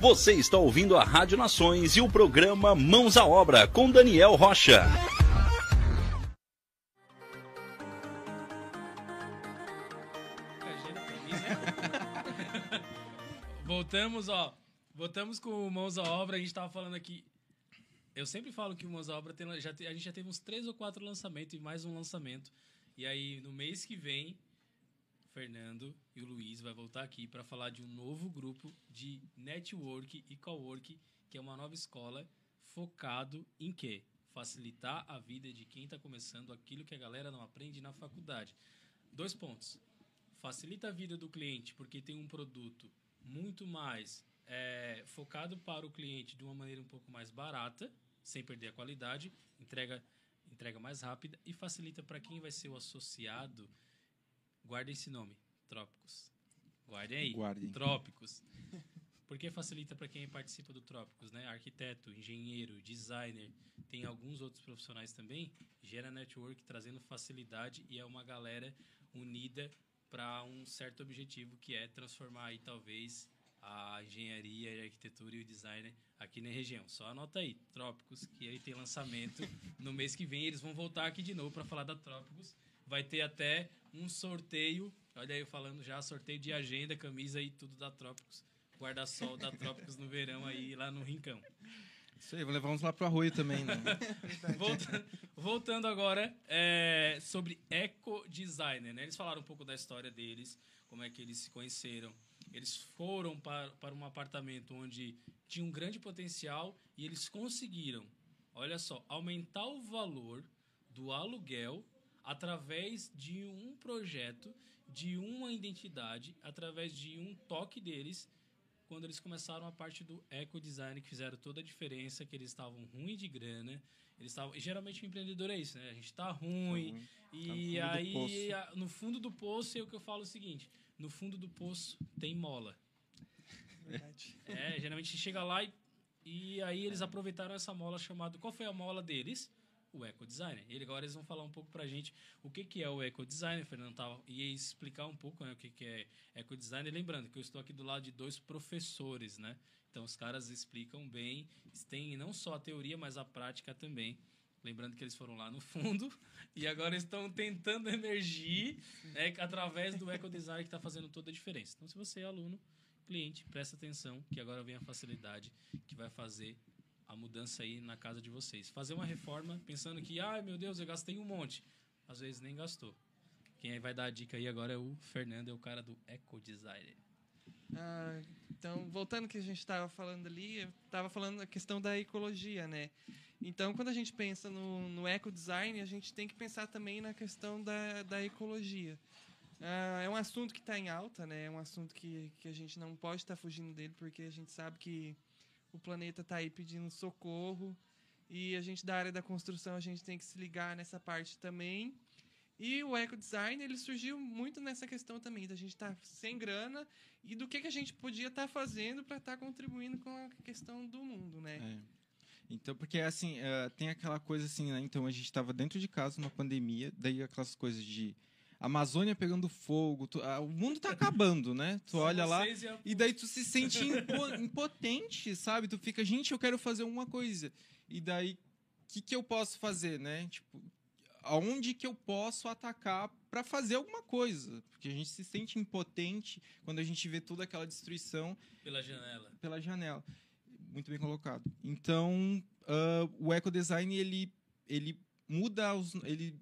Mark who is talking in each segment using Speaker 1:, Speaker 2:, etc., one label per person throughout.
Speaker 1: Você está ouvindo a Rádio Nações e o programa Mãos à Obra com Daniel Rocha.
Speaker 2: Voltamos, ó. Voltamos com Mãos à Obra. A gente tava falando aqui. Eu sempre falo que o Mãos à Obra tem, já, a gente já teve uns três ou quatro lançamentos e mais um lançamento. E aí, no mês que vem, Fernando e o Luiz vai voltar aqui para falar de um novo grupo de network e cowork, que é uma nova escola focado em quê? Facilitar a vida de quem está começando aquilo que a galera não aprende na faculdade. Dois pontos. Facilita a vida do cliente porque tem um produto muito mais é, focado para o cliente de uma maneira um pouco mais barata, sem perder a qualidade, entrega, entrega mais rápida e facilita para quem vai ser o associado. Guardem esse nome, Trópicos. Guardem aí,
Speaker 3: Guardem.
Speaker 2: Trópicos. Porque facilita para quem participa do Trópicos, né? Arquiteto, engenheiro, designer, tem alguns outros profissionais também. Gera network trazendo facilidade e é uma galera unida para um certo objetivo que é transformar aí talvez a engenharia, a arquitetura e o design aqui na região. Só anota aí, Trópicos, que aí tem lançamento no mês que vem. Eles vão voltar aqui de novo para falar da Trópicos. Vai ter até um sorteio. Olha aí eu falando já, sorteio de agenda, camisa e tudo da Trópicos. Guarda-sol da Trópicos no verão aí lá no Rincão.
Speaker 3: Isso aí, vou levar uns lá pro Arroio também, né?
Speaker 2: Volta- voltando agora é, sobre eco designer, né? Eles falaram um pouco da história deles, como é que eles se conheceram. Eles foram para, para um apartamento onde tinha um grande potencial e eles conseguiram, olha só, aumentar o valor do aluguel através de um projeto, de uma identidade, através de um toque deles quando eles começaram a parte do eco design, que fizeram toda a diferença, que eles estavam ruins de grana. Eles estavam. e Geralmente o empreendedor é isso, né? A gente tá ruim.
Speaker 3: ruim.
Speaker 2: E
Speaker 3: Tá no
Speaker 2: aí, a- no fundo do poço, é o que eu falo o seguinte: no fundo do poço tem mola.
Speaker 4: Verdade.
Speaker 2: É, geralmente chega lá e, e aí eles aproveitaram essa mola chamada. Qual foi a mola deles? O Eco Designer. E agora eles vão falar um pouco pra gente o que, que é o Eco Designer. O Fernando ia explicar um pouco né, o que, que é Eco Designer. Lembrando que eu estou aqui do lado de dois professores, né? Então os caras explicam bem, têm não só a teoria, mas a prática também. Lembrando que eles foram lá no fundo e agora estão tentando emergir né, através do Eco Design que está fazendo toda a diferença. Então, se você é aluno, cliente, presta atenção que agora vem a facilidade que vai fazer a mudança aí na casa de vocês. Fazer uma reforma pensando que, ai meu Deus, eu gastei um monte. Às vezes nem gastou. Quem vai dar a dica aí agora é o Fernando, é o cara do Eco Designer.
Speaker 4: Ah, então, voltando que a gente estava falando ali, estava falando a questão da ecologia, né? Então, quando a gente pensa no, no ecodesign, a gente tem que pensar também na questão da, da ecologia. Ah, é um assunto que está em alta, né? É um assunto que, que a gente não pode estar fugindo dele, porque a gente sabe que o planeta está aí pedindo socorro e a gente da área da construção a gente tem que se ligar nessa parte também. E o ecodesign, ele surgiu muito nessa questão também, da gente estar sem grana e do que, que a gente podia estar fazendo para estar contribuindo com a questão do mundo, né?
Speaker 3: É. Então, porque assim, eh, tem aquela coisa assim, né? Então a gente estava dentro de casa numa pandemia, daí aquelas coisas de Amazônia pegando fogo, tu- ah, o mundo tá acabando, né? Tu olha lá
Speaker 2: e
Speaker 3: daí tu se sente impo- impotente, sabe? Tu fica, gente, eu quero fazer alguma coisa. E daí, o que, que eu posso fazer, né? Tipo, aonde que eu posso atacar para fazer alguma coisa? Porque a gente se sente impotente quando a gente vê toda aquela destruição
Speaker 2: pela janela.
Speaker 3: pela janela. Muito bem colocado. Então, ah, o ecodesign ele ele muda os, ele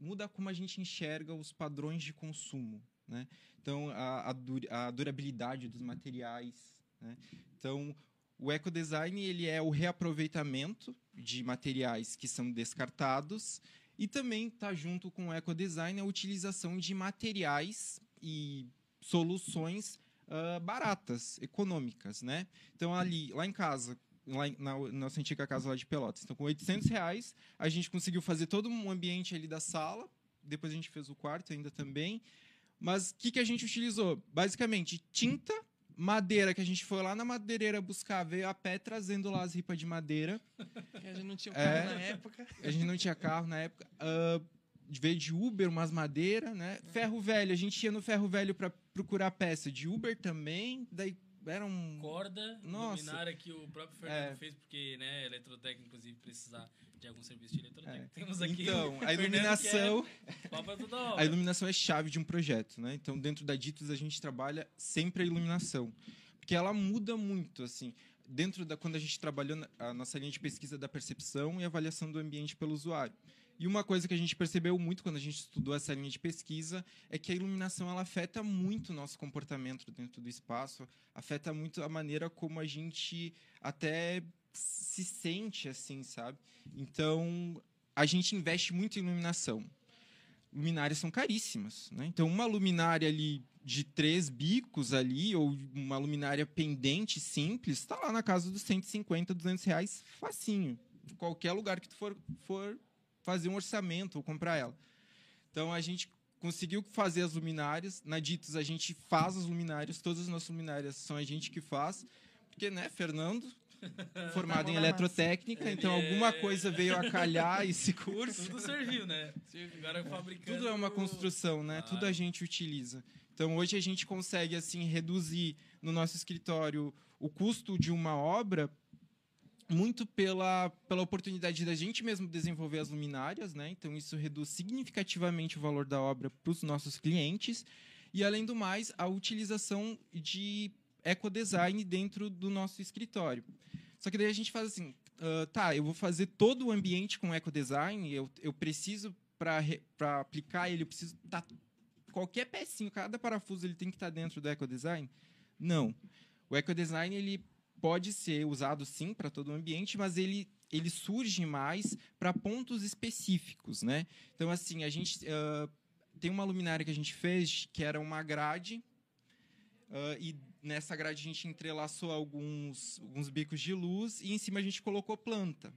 Speaker 3: muda como a gente enxerga os padrões de consumo, né? Então, a, a, a durabilidade dos materiais, né? Então, o ecodesign ele é o reaproveitamento de materiais que são descartados e também está junto com o ecodesign a utilização de materiais e soluções ah, baratas, econômicas, né? Então ali, lá em casa, lá na nossa antiga casa lá de Pelotas, então com 800 reais a gente conseguiu fazer todo um ambiente ali da sala. Depois a gente fez o quarto ainda também. Mas o que, que a gente utilizou? Basicamente tinta, madeira que a gente foi lá na madeireira buscar, veio a pé trazendo lá as ripas de madeira.
Speaker 4: Que a gente não tinha
Speaker 3: É.
Speaker 4: carro na época.
Speaker 3: A gente não tinha carro na época. Ah, veio de Uber, umas madeiras, né? Ferro velho, a gente ia no ferro velho para procurar peça de Uber também. Daí era um.
Speaker 2: Corda,
Speaker 3: Nossa.
Speaker 2: luminária que o próprio Fernando
Speaker 3: É.
Speaker 2: fez, porque, né, eletrotécnico, inclusive, precisar de algum serviço de eletrotécnico.
Speaker 3: É.
Speaker 2: Temos aqui
Speaker 3: Então, a
Speaker 2: Fernando,
Speaker 3: iluminação.
Speaker 2: é
Speaker 3: A iluminação é chave de um projeto, né? Então, dentro da Ditos, a gente trabalha sempre a iluminação. Porque ela muda muito, assim. Dentro da... Quando a gente trabalhou na a nossa linha de pesquisa da percepção e avaliação do ambiente pelo usuário. E uma coisa que a gente percebeu muito quando a gente estudou essa linha de pesquisa é que a iluminação ela afeta muito o nosso comportamento dentro do espaço, afeta muito a maneira como a gente até se sente, assim, sabe? Então, a gente investe muito em iluminação luminárias são caríssimas, né? Então uma luminária ali de três bicos ali ou uma luminária pendente simples está lá na casa dos 150, 200 reais facinho. Qualquer lugar que tu for, for fazer um orçamento ou comprar ela. Então a gente conseguiu fazer as luminárias. Na Ditos a gente faz as luminárias, todas as nossas luminárias são a gente que faz. Porque, né, Fernando, formado em
Speaker 4: na massa.
Speaker 3: eletrotécnica, então alguma coisa veio a calhar esse curso.
Speaker 2: Tudo serviu, né? Agora fabricando...
Speaker 3: Tudo é uma construção, né?
Speaker 2: Claro.
Speaker 3: Tudo a gente utiliza. Então hoje a gente consegue assim reduzir no nosso escritório o custo de uma obra muito pela, pela oportunidade da gente mesmo desenvolver as luminárias, né? Então isso reduz significativamente o valor da obra para os nossos clientes e além do mais a utilização de ecodesign dentro do nosso escritório. Só que daí a gente faz assim, ah, tá, eu vou fazer todo o ambiente com ecodesign, eu, eu preciso para aplicar ele, eu preciso tá qualquer pecinho, cada parafuso ele tem que estar dentro do ecodesign? Não. O ecodesign ele pode ser usado sim para todo o ambiente, mas ele ele surge mais para pontos específicos, né? Então assim a gente ah, tem uma luminária que a gente fez que era uma grade Ah, e nessa grade a gente entrelaçou alguns, alguns bicos de luz e em cima a gente colocou planta.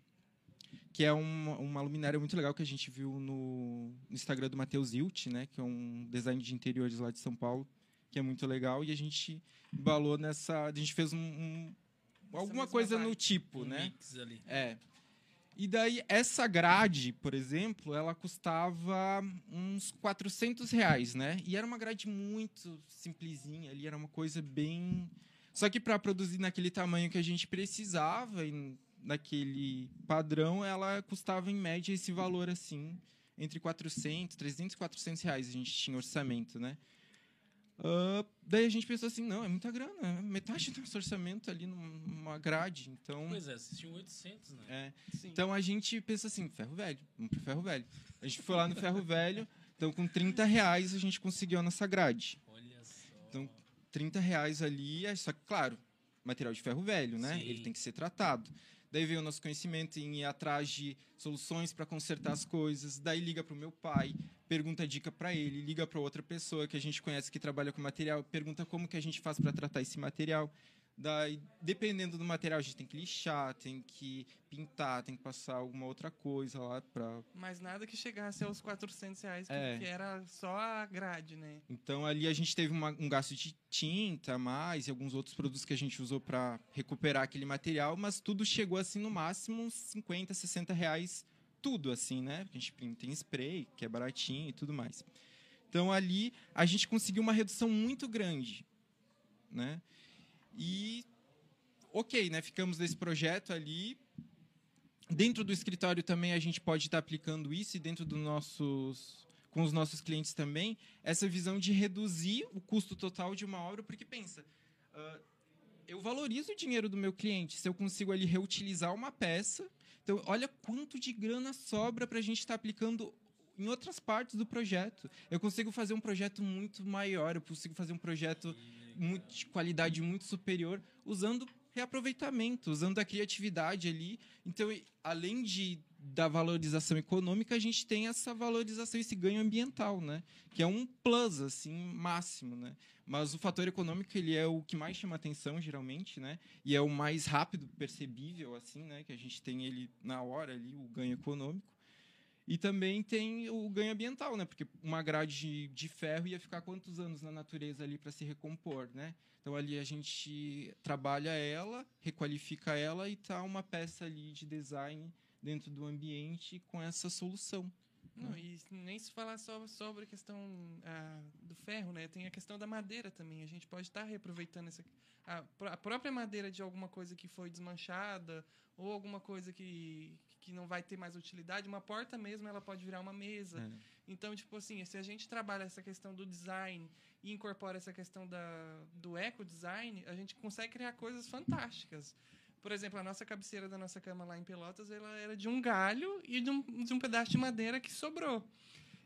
Speaker 3: Que é uma, uma luminária muito legal que a gente viu no, no Instagram do Matheus Hilt, né? Que é um design de interiores lá de São Paulo, que é muito legal. E a gente embalou nessa. A gente fez um, um- alguma
Speaker 4: mesma
Speaker 3: coisa no
Speaker 4: vibe.
Speaker 3: tipo,
Speaker 2: Um
Speaker 3: né?
Speaker 2: mix ali.
Speaker 3: É. E daí, essa grade, por exemplo, ela custava uns 400 reais, né? E era uma grade muito simplesinha ali, era uma coisa bem... Só que para produzir naquele tamanho que a gente precisava, e naquele padrão, ela custava em média esse valor assim, entre 400, 300 e 400 reais a gente tinha orçamento, né? Ah, daí a gente pensou assim, não, é muita grana, é metade do nosso orçamento ali numa grade, então...
Speaker 2: Pois é, tinham 800, né?
Speaker 3: É, então a gente pensa assim, ferro velho, vamos pro ferro velho. A gente foi lá no ferro velho, então com 30 reais a gente conseguiu a nossa grade.
Speaker 2: Olha só.
Speaker 3: Então, 30 reais ali, é só que, claro, material de ferro velho, né?
Speaker 2: Sim.
Speaker 3: Ele tem que ser tratado. Daí veio o nosso conhecimento em ir atrás de soluções para consertar as coisas. Daí liga para o meu pai, pergunta dica para ele, liga para outra pessoa que a gente conhece que trabalha com material, pergunta como que a gente faz para tratar esse material. Daí, dependendo do material, a gente tem que lixar, tem que pintar, tem que passar alguma outra coisa lá para
Speaker 4: Mas nada que chegasse aos 400 reais, que,
Speaker 3: É.
Speaker 4: que era só a grade, né?
Speaker 3: Então ali a gente teve uma- um gasto de tinta a mais e alguns outros produtos que a gente usou para recuperar aquele material, mas tudo chegou assim no máximo uns 50, 60 reais tudo assim, né? Porque a gente pinta em spray, que é baratinho e tudo mais. Então ali a gente conseguiu uma redução muito grande, né? E ok, né? Ficamos nesse projeto ali. Dentro do escritório também a gente pode estar aplicando isso e dentro dos nossos com os nossos clientes também essa visão de reduzir o custo total de uma obra, porque pensa, ah, eu valorizo o dinheiro do meu cliente se eu consigo ali reutilizar uma peça. Então, olha quanto de grana sobra para a gente estar aplicando em outras partes do projeto. Eu consigo fazer um projeto muito maior, eu consigo fazer um projeto muito, de qualidade muito superior usando reaproveitamento, usando a criatividade ali. Então, além de da valorização econômica, a gente tem essa valorização, esse ganho ambiental, né? Que é um plus, assim, máximo, né? Mas o fator econômico, ele é o que mais chama atenção, geralmente, né? E é o mais rápido percebível, assim, né? Que a gente tem ele na hora ali, o ganho econômico. E também tem o ganho ambiental, né? Porque uma grade de, ferro ia ficar quantos anos na natureza ali para se recompor, né? Então ali a gente trabalha ela, requalifica ela e tá uma peça ali de design dentro do ambiente com essa solução.
Speaker 4: Não, e nem se falar só sobre a questão ah, do ferro, né? Tem a questão da madeira também. A gente pode estar reaproveitando essa, a, a própria madeira de alguma coisa que foi desmanchada ou alguma coisa que, que não vai ter mais utilidade. Uma porta mesmo, ela pode virar uma mesa.
Speaker 3: É.
Speaker 4: Então, tipo assim, se a gente trabalha essa questão do design e incorpora essa questão da, do eco-design, a gente consegue criar coisas fantásticas. Por exemplo, a nossa cabeceira da nossa cama lá em Pelotas, ela era de um galho e de um, de um pedaço de madeira que sobrou.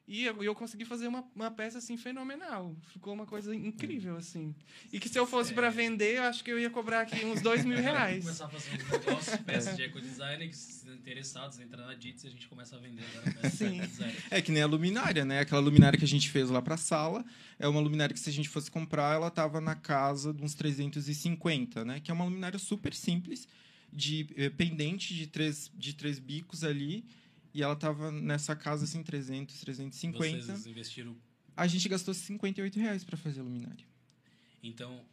Speaker 4: E eu, eu consegui fazer uma, uma peça, assim, fenomenal. Ficou uma coisa incrível, assim. E que se eu fosse para vender, eu acho que eu ia cobrar aqui uns dois mil reais.
Speaker 2: Começar a fazer uns negócios, peças de ecodesign, que se interessados, entra na Dits e a gente começa a vender agora
Speaker 4: Sim.
Speaker 3: É que nem a luminária, né? Aquela luminária que a gente fez lá para a sala é uma luminária que se a gente fosse comprar, ela tava na casa de uns 350, né? Que é uma luminária super simples, de eh, pendente de três, de três bicos ali, e ela tava nessa casa assim 300, 350.
Speaker 2: Vocês investiram.
Speaker 3: A gente gastou 58 reais para fazer a luminária.
Speaker 2: Então,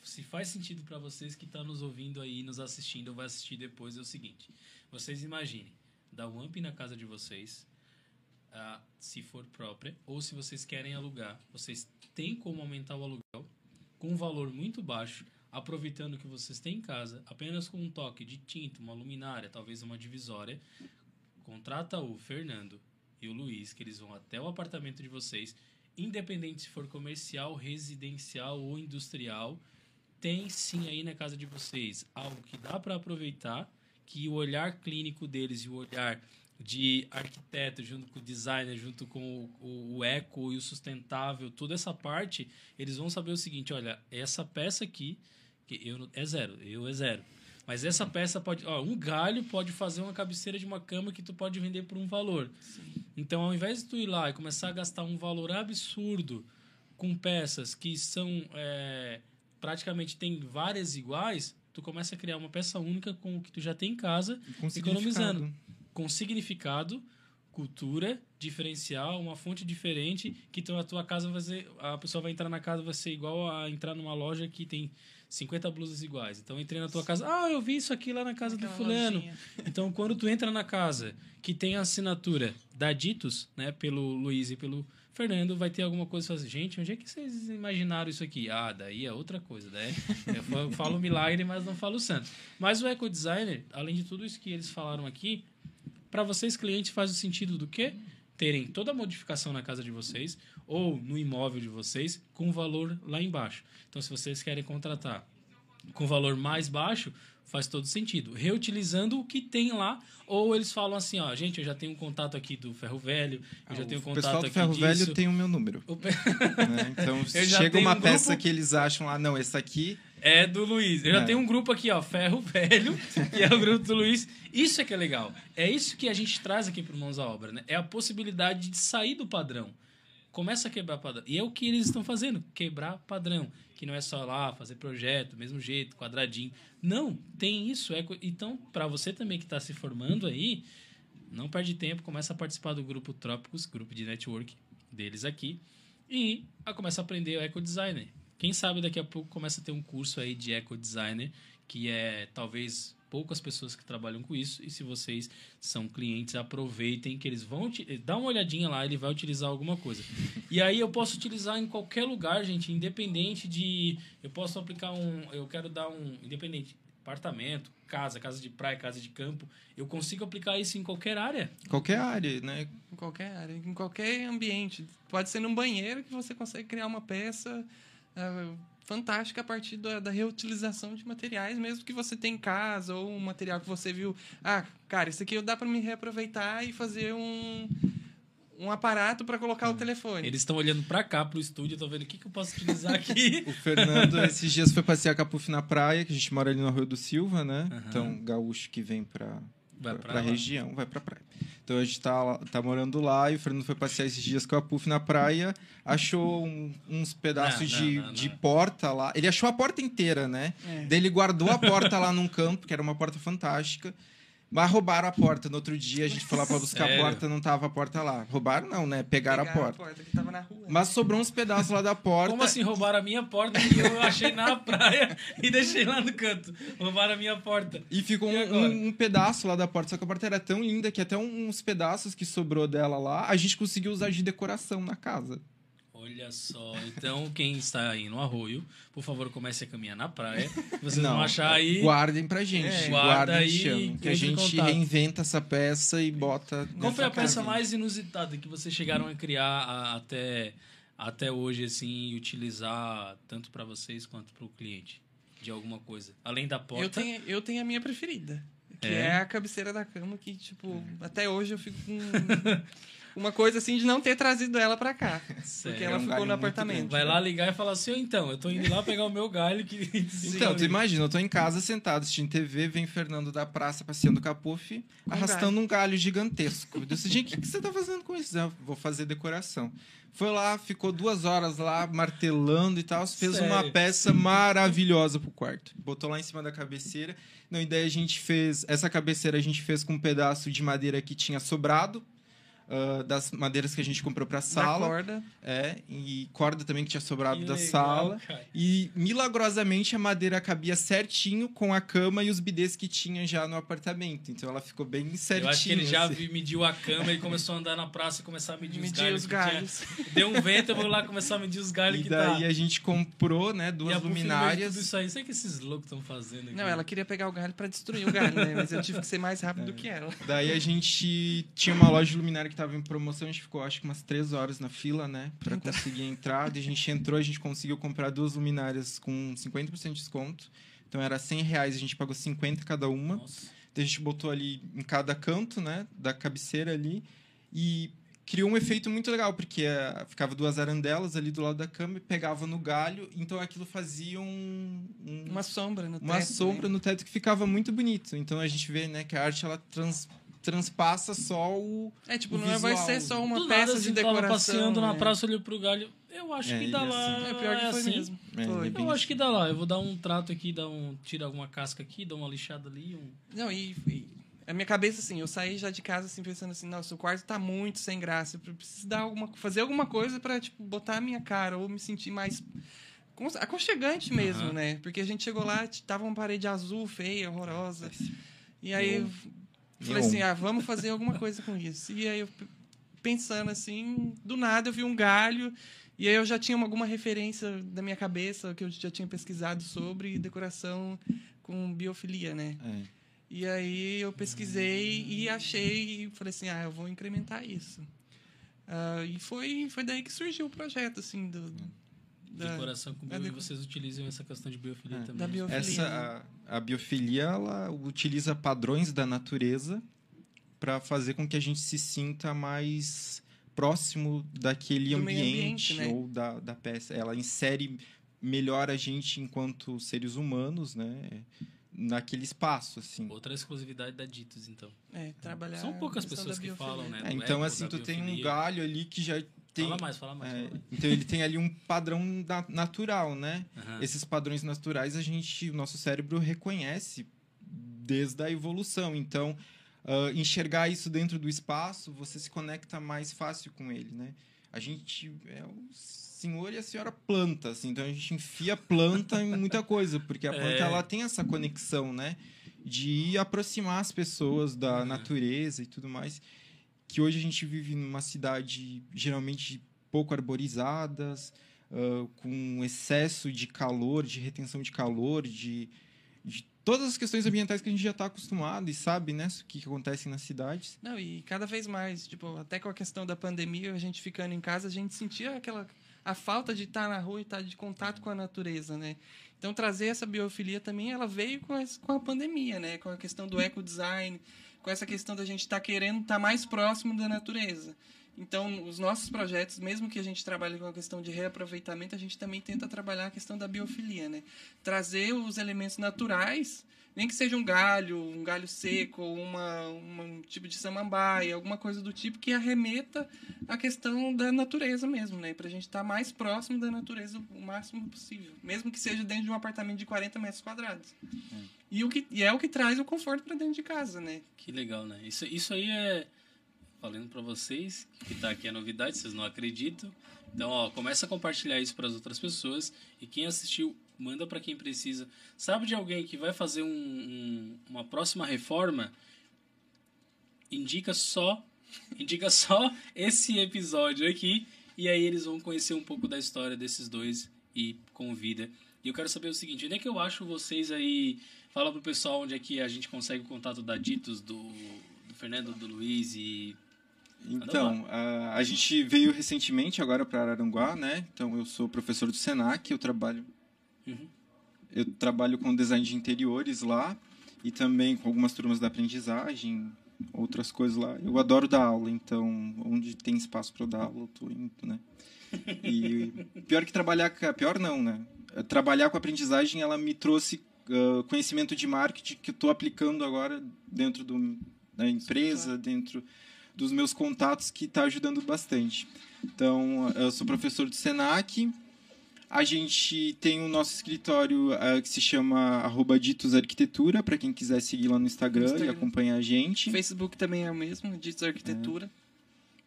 Speaker 2: se faz sentido para vocês que estão nos ouvindo aí, nos assistindo, ou vai assistir depois, é o seguinte: vocês imaginem, dar um amp na casa de vocês, ah, se for própria, ou se vocês querem alugar, vocês têm como aumentar o aluguel com um valor muito baixo, aproveitando que vocês têm em casa, apenas com um toque de tinta, uma luminária, talvez uma divisória. Contrata o Fernando e o Luiz, que eles vão até o apartamento de vocês, independente se for comercial, residencial ou industrial, tem sim aí na casa de vocês algo que dá para aproveitar, que o olhar clínico deles e o olhar de arquiteto junto com o designer, junto com o, o, o eco e o sustentável, toda essa parte, eles vão saber o seguinte, olha, essa peça aqui, que eu é zero, eu é zero. Mas essa peça pode, ó, um galho pode fazer uma cabeceira de uma cama que tu pode vender por um valor. Então, ao invés de tu ir lá e começar a gastar um valor absurdo com peças que são é, praticamente tem várias iguais, tu começa a criar uma peça única com o que tu já tem em casa,
Speaker 3: Com
Speaker 2: economizando. com significado, cultura, diferencial, uma fonte diferente, que tu, a tua casa vai ser, a pessoa vai entrar na casa vai ser igual a entrar numa loja que tem 50 blusas iguais. Então entrei na tua casa, ah, eu vi isso aqui lá na casa do
Speaker 4: Aquela
Speaker 2: fulano.
Speaker 4: lojinha.
Speaker 2: Então, quando tu entra na casa que tem a assinatura da Ditos, né, pelo Luiz e pelo Fernando, vai ter alguma coisa que fala assim, gente, onde é que vocês imaginaram isso aqui? Ah, daí é outra coisa, né? Eu fa- falo milagre, mas não falo santo. Mas o Eco Designer, além de tudo isso que eles falaram aqui, para vocês clientes faz o sentido do quê? Terem toda a modificação na casa de vocês ou no imóvel de vocês com valor lá embaixo. Então, se vocês querem contratar com valor mais baixo, faz todo sentido. Reutilizando o que tem lá, ou eles falam assim, ó, gente, eu já tenho um contato aqui do Ferro Velho, eu já tenho um
Speaker 3: Ah, o pessoal
Speaker 2: contato
Speaker 3: do
Speaker 2: aqui
Speaker 3: Ferro
Speaker 2: disso.
Speaker 3: Velho tem o meu número.
Speaker 2: O pe-
Speaker 3: né? Então,
Speaker 2: já
Speaker 3: chega uma
Speaker 2: um
Speaker 3: peça
Speaker 2: grupo-
Speaker 3: que eles acham lá, não, esse aqui
Speaker 2: É do Luiz. Eu já
Speaker 3: É.
Speaker 2: tenho um grupo aqui, ó, Ferro Velho, que é o grupo do Luiz. Isso é que é legal. É isso que a gente traz aqui pro Mãos à Obra, né? É a possibilidade de sair do padrão. Começa a quebrar padrão. E é o que eles estão fazendo, quebrar padrão. Que não é só lá fazer projeto, mesmo jeito, quadradinho. Não, tem isso. É... Então, para você também que está se formando aí, não perde tempo, começa a participar do grupo Trópicos, grupo de network deles aqui, e a começa a aprender o Eco Designer. Quem sabe daqui a pouco começa a ter um curso aí de Eco Designer, que é talvez poucas pessoas que trabalham com isso, e se vocês são clientes, aproveitem que eles vão dá uma olhadinha lá, ele vai utilizar alguma coisa. E aí eu posso utilizar em qualquer lugar, gente, independente de eu posso aplicar um, eu quero dar um independente apartamento, casa, casa de praia, casa de campo, eu consigo aplicar isso em qualquer área.
Speaker 3: qualquer área, né?
Speaker 4: Em qualquer área, em qualquer ambiente. Pode ser num banheiro que você consegue criar uma peça ah, fantástica a partir da, da reutilização de materiais, mesmo que você tenha em casa, ou um material que você viu. Ah, cara, isso aqui dá para me reaproveitar e fazer um, um aparato para colocar o telefone.
Speaker 2: Eles estão olhando pra cá, pro estúdio, estão vendo o que, que eu posso utilizar aqui.
Speaker 3: O Fernando, esses dias, foi passear com a Puff na praia, que a gente mora ali no Rio do Silva, né?
Speaker 2: Aham.
Speaker 3: Então, gaúcho que vem pra
Speaker 2: lá.
Speaker 3: região, vai pra praia. Então, a gente tá, tá morando lá e o Fernando foi passear esses dias com a Puff na praia, achou um- uns pedaços
Speaker 2: Não,
Speaker 3: de,
Speaker 2: não, não,
Speaker 3: de porta lá. Ele achou a porta inteira, né?
Speaker 4: É.
Speaker 3: Daí ele guardou a porta lá num canto, que era uma porta fantástica. Mas roubaram a porta. No outro dia a gente foi lá pra buscar
Speaker 2: Sério?
Speaker 3: a porta, não tava a porta lá. Roubaram não, né? Pegaram, a porta.
Speaker 4: que tava na rua.
Speaker 3: Mas sobrou uns pedaços lá da porta.
Speaker 2: Como assim roubaram a minha porta que eu achei na praia e deixei lá no canto? Roubaram a minha porta.
Speaker 3: E ficou
Speaker 2: E
Speaker 3: um, um- pedaço lá da porta. Só que a porta era tão linda que até um- uns pedaços que sobrou dela lá, a gente conseguiu usar de decoração na casa.
Speaker 2: Olha só, então quem está aí no arroio, por favor, comece a caminhar na praia. Vocês
Speaker 3: Não,
Speaker 2: vão achar aí.
Speaker 3: Guardem pra gente.
Speaker 2: É,
Speaker 3: guardem
Speaker 2: guarda aí
Speaker 3: e chamem,
Speaker 2: e
Speaker 3: Que a gente
Speaker 2: contato.
Speaker 3: reinventa essa peça e bota.
Speaker 2: Qual foi a peça mais inusitada que vocês chegaram a criar a- até, até hoje, assim, e utilizar tanto para vocês quanto para o cliente? De alguma coisa. Além da porta.
Speaker 4: Eu tenho, eu tenho a minha preferida. Que
Speaker 2: É?
Speaker 4: é? a cabeceira da cama, que, tipo, até hoje eu fico com uma coisa assim de não ter trazido ela pra cá.
Speaker 2: Sério?
Speaker 4: Porque
Speaker 3: É
Speaker 4: ela
Speaker 3: um
Speaker 4: ficou
Speaker 3: galho
Speaker 4: no apartamento.
Speaker 2: Vai lá ligar e falar assim, "Ô, então, eu tô indo lá pegar o meu galho que...
Speaker 3: Então, tu imagina, eu tô em casa sentado assistindo TV, vem Fernando da praça passeando com a Puff, arrastando um galho gigantesco. Eu disse, gente, o que, que você tá fazendo com isso? Eu vou fazer decoração. Foi lá, ficou duas horas lá, martelando e tal, fez uma
Speaker 2: Sério?
Speaker 3: peça maravilhosa pro quarto. Botou lá em cima da cabeceira. Não, e daí a gente fez. Essa cabeceira a gente fez com um pedaço de madeira que tinha sobrado. Ah, das madeiras que a gente comprou pra
Speaker 4: Da
Speaker 3: sala.
Speaker 4: corda.
Speaker 3: É, e corda também que tinha sobrado
Speaker 2: Que
Speaker 3: da
Speaker 2: legal,
Speaker 3: sala.
Speaker 2: cara.
Speaker 3: E milagrosamente a madeira cabia certinho com a cama e os bidês que tinha já no apartamento. Então ela ficou bem certinho.
Speaker 2: Eu acho que ele já
Speaker 3: assim.
Speaker 2: mediu a cama e começou a andar na praça e começar a medir, os
Speaker 4: Medir
Speaker 2: galhos.
Speaker 4: os
Speaker 2: que tinha.
Speaker 4: galhos.
Speaker 2: Deu um vento, eu vou lá começar a medir os galhos
Speaker 3: E
Speaker 2: que
Speaker 3: daí
Speaker 2: tá.
Speaker 3: a gente comprou, né,
Speaker 2: E
Speaker 3: duas
Speaker 2: a de
Speaker 3: luminárias.
Speaker 2: Tudo isso aí, sei que esses loucos estão fazendo aqui.
Speaker 4: Não, ela queria pegar o galho pra destruir o galho, né? Mas eu tive que ser mais rápido do que ela.
Speaker 3: Daí a gente tinha uma loja de luminária que tava em promoção, a gente ficou acho que umas três horas na fila, né? Pra conseguir entrar. Daí a gente entrou, a gente conseguiu comprar duas luminárias com 50% de desconto. Então era 100 reais, a gente pagou 50 cada uma.
Speaker 2: Nossa.
Speaker 3: Daí a gente botou ali em cada canto, né? Da cabeceira ali. E criou um efeito muito legal, porque eh, ficava duas arandelas ali do lado da cama e pegava no galho. Então aquilo fazia um... um-
Speaker 4: Uma sombra no
Speaker 3: uma
Speaker 4: teto,
Speaker 3: sombra
Speaker 4: né?
Speaker 3: no teto que ficava muito bonito. Então a gente vê, né, que a arte ela trans, transpassa só o.
Speaker 4: É, tipo,
Speaker 3: o
Speaker 4: não vai ser só uma
Speaker 2: Do
Speaker 4: peça
Speaker 2: nada,
Speaker 4: de
Speaker 2: assim, tava
Speaker 4: decoração.
Speaker 2: passeando na
Speaker 4: né?
Speaker 2: praça, olhei pro galho. Eu acho
Speaker 3: É,
Speaker 2: que dá
Speaker 3: é
Speaker 2: lá.
Speaker 3: assim.
Speaker 4: É pior que foi
Speaker 2: assim.
Speaker 4: mesmo.
Speaker 3: É, é
Speaker 2: Eu acho que dá lá. Eu vou dar um trato aqui, dar um, tirar alguma casca aqui, dar uma lixada ali. Um...
Speaker 4: Não, e, e a minha cabeça, assim, eu saí já de casa, assim, pensando assim, nossa, o quarto tá muito sem graça. Eu preciso dar alguma, fazer alguma coisa pra, tipo, botar a minha cara ou me sentir mais aconchegante mesmo,
Speaker 2: Aham.
Speaker 4: né? Porque a gente chegou lá, tava uma parede azul, feia, horrorosa. E aí eu falei assim, ah, vamos fazer alguma coisa com isso. E aí eu pensando assim, do nada eu vi um galho e aí eu já tinha uma- alguma referência da minha cabeça que eu já tinha pesquisado sobre decoração com biofilia, né?
Speaker 3: É.
Speaker 4: E aí eu pesquisei e achei e falei assim, ah, eu vou incrementar isso. Ah, e foi, foi daí que surgiu o projeto, assim, do, da,
Speaker 2: Decoração com bio, e
Speaker 4: deco-
Speaker 2: vocês utilizam essa questão de biofilia
Speaker 3: É.
Speaker 2: também.
Speaker 4: da biofilia. né?
Speaker 3: Essa, a, biofilia, ela utiliza padrões da natureza para fazer com que a gente se sinta mais próximo daquele
Speaker 4: Do
Speaker 3: ambiente,
Speaker 4: ambiente, né?
Speaker 3: ou da, da peça. Ela insere melhor a gente enquanto seres humanos, né? Naquele espaço, assim.
Speaker 2: Outra exclusividade da Ditos, então.
Speaker 4: É, trabalhar
Speaker 2: São poucas pessoas que falam, né?
Speaker 3: É, então, assim, tu tem um galho ali que já tem.
Speaker 2: Fala mais, fala mais.
Speaker 3: é,
Speaker 2: fala mais.
Speaker 3: então ele tem ali um padrão na- natural, né?
Speaker 2: Aham.
Speaker 3: Esses padrões naturais a gente, o nosso cérebro reconhece desde a evolução. Então, ah, enxergar isso dentro do espaço, você se conecta mais fácil com ele, né? A gente é o senhor e a senhora planta, assim, então a gente enfia planta em muita coisa, porque a planta
Speaker 2: É.
Speaker 3: ela tem essa conexão, né? De aproximar as pessoas da
Speaker 2: Uhum.
Speaker 3: natureza e tudo mais. Que hoje a gente vive numa cidade geralmente pouco arborizadas, ah, com excesso de calor, de retenção de calor, de, de todas as questões ambientais que a gente já está acostumado e sabe, né, o que, que acontece nas cidades.
Speaker 4: Não, e cada vez mais, tipo, até com a questão da pandemia, a gente ficando em casa, a gente sentia aquela a falta de estar na rua e estar de contato com a natureza, né? Então trazer essa biofilia também, ela veio com a pandemia, né? Com a questão do ecodesign, com essa questão da gente estar querendo estar mais próximo da natureza. Então, os nossos projetos, mesmo que a gente trabalhe com a questão de reaproveitamento, a gente também tenta trabalhar a questão da biofilia, né? Trazer os elementos naturais, nem que seja um galho, um galho seco, ou uma, uma- um tipo de samambaia, alguma coisa do tipo que arremeta a questão da natureza mesmo, né? Pra gente estar mais próximo da natureza o máximo possível, mesmo que seja dentro de um apartamento de 40 metros quadrados. E, o que, e é o que traz o conforto para dentro de casa, né?
Speaker 2: Que legal, né? Isso, isso aí é. Falando pra vocês, que tá aqui a novidade, vocês não acreditam. Então, ó, começa a compartilhar isso para as outras pessoas. E quem assistiu, manda para quem precisa. Sabe de alguém que vai fazer um- um- uma próxima reforma? Indica só. Indica só esse episódio aqui. E aí eles vão conhecer um pouco da história desses dois e convida. E eu quero saber o seguinte, onde é que eu acho vocês aí? Fala pro pessoal onde é que a gente consegue o contato da Ditos, do, do Fernando, do Luiz e.
Speaker 3: Então, a, a gente veio recentemente agora para Araranguá, né? Então, eu sou professor do Senac, eu trabalho
Speaker 2: Uhum.
Speaker 3: eu trabalho com design de interiores lá e também com algumas turmas da aprendizagem, outras coisas lá. Eu adoro dar aula, então onde tem espaço para dar aula, eu tô indo, né? E pior que trabalhar, pior não, né? Trabalhar com aprendizagem, ela me trouxe ah, conhecimento de marketing que eu estou aplicando agora dentro do, da empresa, dentro dos meus contatos, que está ajudando bastante. Então, eu sou professor do Senac, a gente tem o nosso escritório eh, que se chama arroba Ditos Arquitetura, para quem quiser seguir lá no Instagram,
Speaker 4: Instagram.
Speaker 3: e acompanhar a gente.
Speaker 4: Facebook também é o mesmo, Ditos Arquitetura.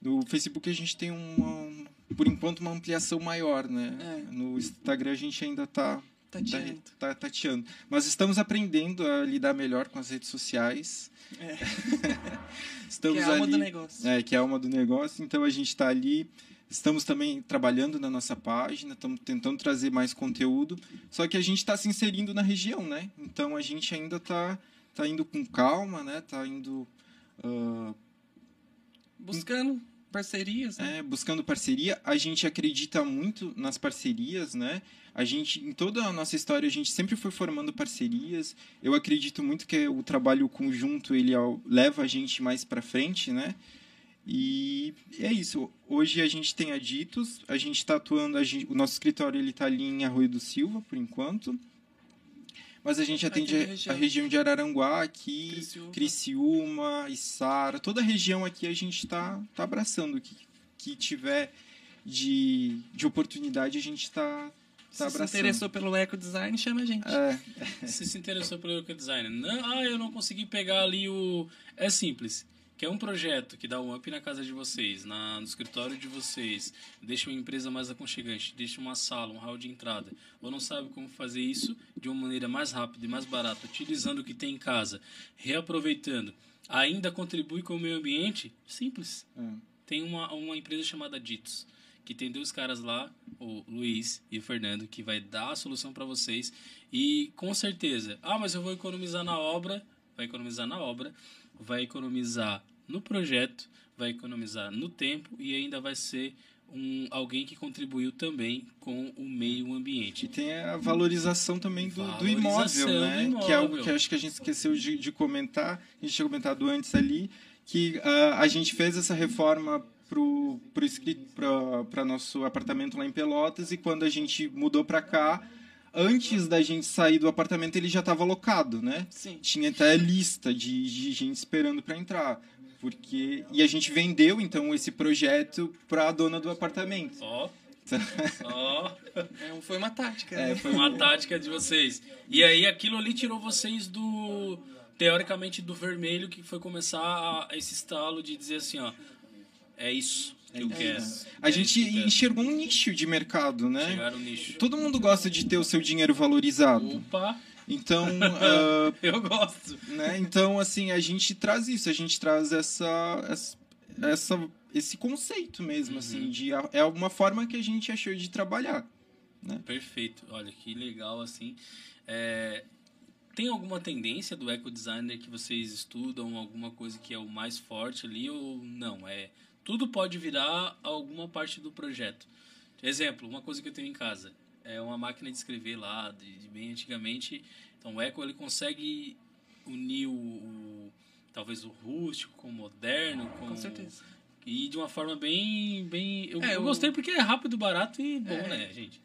Speaker 3: No Facebook a gente tem uma, por enquanto, uma ampliação maior, né?
Speaker 4: É.
Speaker 3: No Instagram a gente ainda está
Speaker 4: Tá tirando.
Speaker 3: tá, tateando. Mas estamos aprendendo a lidar melhor com as redes sociais.
Speaker 4: É.
Speaker 3: estamos
Speaker 4: que é a alma
Speaker 3: ali,
Speaker 4: do negócio.
Speaker 3: É, que é a alma do negócio. Então a gente está ali. Estamos também trabalhando na nossa página, estamos tentando trazer mais conteúdo. Só que a gente está se inserindo na região, né? Então a gente ainda está tá indo com calma, né? Tá indo ah,
Speaker 4: Buscando parcerias, né?
Speaker 3: é, buscando parceria. A gente acredita muito nas parcerias, né? A gente, em toda a nossa história, a gente sempre foi formando parcerias. Eu acredito muito que o trabalho conjunto ele leva a gente mais para frente, né? E é isso. Hoje a gente tem a Ditos, a gente está atuando, a gente- o nosso escritório ele está ali em Arroio do Silva, por enquanto. mas a gente atende
Speaker 4: a
Speaker 3: a,
Speaker 4: região.
Speaker 3: a região de Araranguá aqui,
Speaker 4: Criciúma.
Speaker 3: Criciúma, Içara, toda a região aqui a gente está tá abraçando. O que, que tiver de, de oportunidade, a gente está
Speaker 4: Se
Speaker 3: tá
Speaker 4: se
Speaker 3: abraçando.
Speaker 4: interessou pelo eco design, chama a gente.
Speaker 3: É,
Speaker 2: Você se interessou pelo Eco Design? Não, ah, eu não consegui pegar ali o. É simples. Quer um projeto que dá um up na casa de vocês, na, no escritório de vocês, deixa uma empresa mais aconchegante, deixa uma sala, um hall de entrada, ou não sabe como fazer isso de uma maneira mais rápida e mais barata, utilizando o que tem em casa, reaproveitando, ainda contribui com o meio ambiente? Simples.
Speaker 3: é.
Speaker 2: Tem uma, uma empresa chamada Ditos, que tem dois caras lá, o Luiz e o Fernando, que vai dar a solução para vocês. E com certeza, ah, mas eu vou economizar na obra, vai economizar na obra, vai economizar no projeto, vai economizar no tempo e ainda vai ser um, alguém que contribuiu também com o meio
Speaker 3: E
Speaker 2: ambiente.
Speaker 3: tem a valorização também do, do
Speaker 2: Valorização
Speaker 3: imóvel,
Speaker 2: do
Speaker 3: né?
Speaker 2: imóvel.
Speaker 3: Que é algo que acho que a gente esqueceu de, de comentar. A gente tinha comentado antes ali que ah, a gente fez essa reforma para nosso apartamento lá em Pelotas e quando a gente mudou para cá, antes da gente sair do apartamento ele já estava locado, né?
Speaker 4: Sim.
Speaker 3: Tinha até lista de, de gente esperando para entrar. Porque e a gente vendeu então esse projeto para a dona do apartamento.
Speaker 2: Ó, ó.
Speaker 4: É, um- foi uma tática.
Speaker 3: É,
Speaker 4: né?
Speaker 2: Foi uma tática de vocês. E aí aquilo ali tirou vocês do teoricamente do vermelho que foi começar a- esse estalo de dizer assim, ó, é isso que eu quero.
Speaker 3: A
Speaker 2: É
Speaker 3: gente enxergou um nicho de mercado, né?
Speaker 2: no nicho.
Speaker 3: Todo mundo gosta de ter o seu dinheiro valorizado.
Speaker 2: Opa,
Speaker 3: Então, ah,
Speaker 2: eu gosto.
Speaker 3: né? Então, assim, a gente traz isso, a gente traz essa, essa, essa- esse conceito mesmo,
Speaker 2: Uhum.
Speaker 3: assim, de é uma forma que a gente achou de trabalhar.
Speaker 2: Perfeito. Olha que legal assim. É, tem alguma tendência do eco designer que vocês estudam, alguma coisa que é o mais forte ali ou não? É tudo pode virar alguma parte do projeto. Exemplo, uma coisa que eu tenho em casa é uma máquina de escrever lá de, de bem antigamente. Então o eco ele consegue unir o, o- talvez o rústico com o moderno, com,
Speaker 4: Com certeza.
Speaker 2: e de uma forma bem bem eu,
Speaker 4: É,
Speaker 2: eu gostei porque é rápido, barato e bom,
Speaker 4: É.
Speaker 2: né, gente?